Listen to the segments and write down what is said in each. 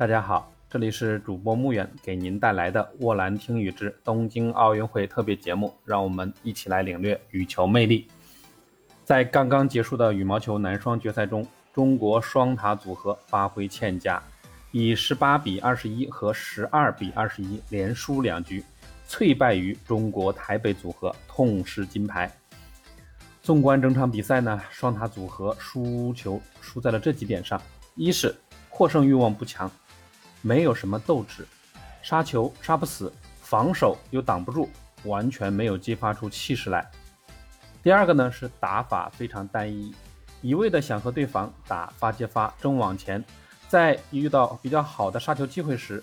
大家好，这里是主播穆远给您带来的《沃兰听雨之东京奥运会特别节目》，让我们一起来领略羽球魅力。在刚刚结束的羽毛球男双决赛中，中国双塔组合发挥欠佳，以十八比二十一和十二比二十一连输两局，脆败于中国台北组合，痛失金牌。纵观整场比赛呢，双塔组合输球输在了这几点上：一是获胜欲望不强。没有什么斗志，杀球杀不死，防守又挡不住，完全没有激发出气势来。第二个呢是打法非常单一，一味的想和对方打发接发争往前，在遇到比较好的杀球机会时，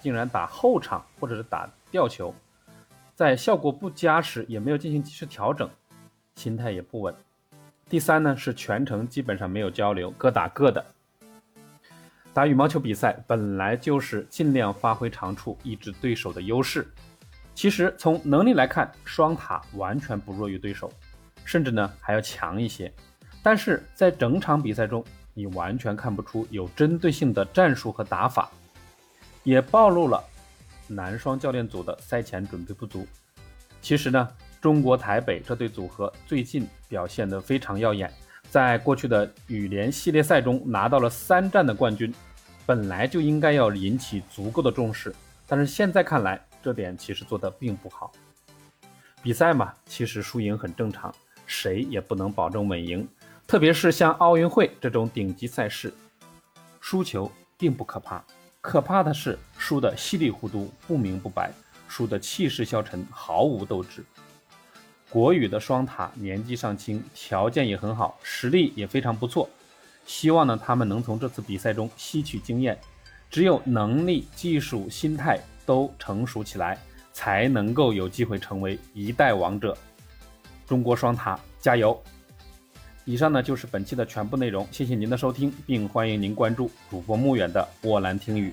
竟然打后场或者是打吊球，在效果不佳时也没有进行及时调整，心态也不稳。第三呢是全程基本上没有交流，各打各的。打羽毛球比赛本来就是尽量发挥长处，抑制对手的优势。其实从能力来看，双塔完全不弱于对手，甚至呢还要强一些。但是在整场比赛中，你完全看不出有针对性的战术和打法，也暴露了男双教练组的赛前准备不足。其实呢，中国台北这对组合最近表现得非常耀眼。在过去的羽联系列赛中拿到了三战的冠军，本来就应该要引起足够的重视，但是现在看来，这点其实做得并不好。比赛嘛，其实输赢很正常，谁也不能保证稳赢，特别是像奥运会这种顶级赛事，输球并不可怕，可怕的是输得稀里糊涂、不明不白，输得气势消沉、毫无斗志。国羽的双塔年纪尚轻，条件也很好，实力也非常不错。希望呢，他们能从这次比赛中吸取经验。只有能力、技术、心态都成熟起来，才能够有机会成为一代王者。中国双塔加油！以上呢就是本期的全部内容，谢谢您的收听，并欢迎您关注主播穆远的沃兰听语。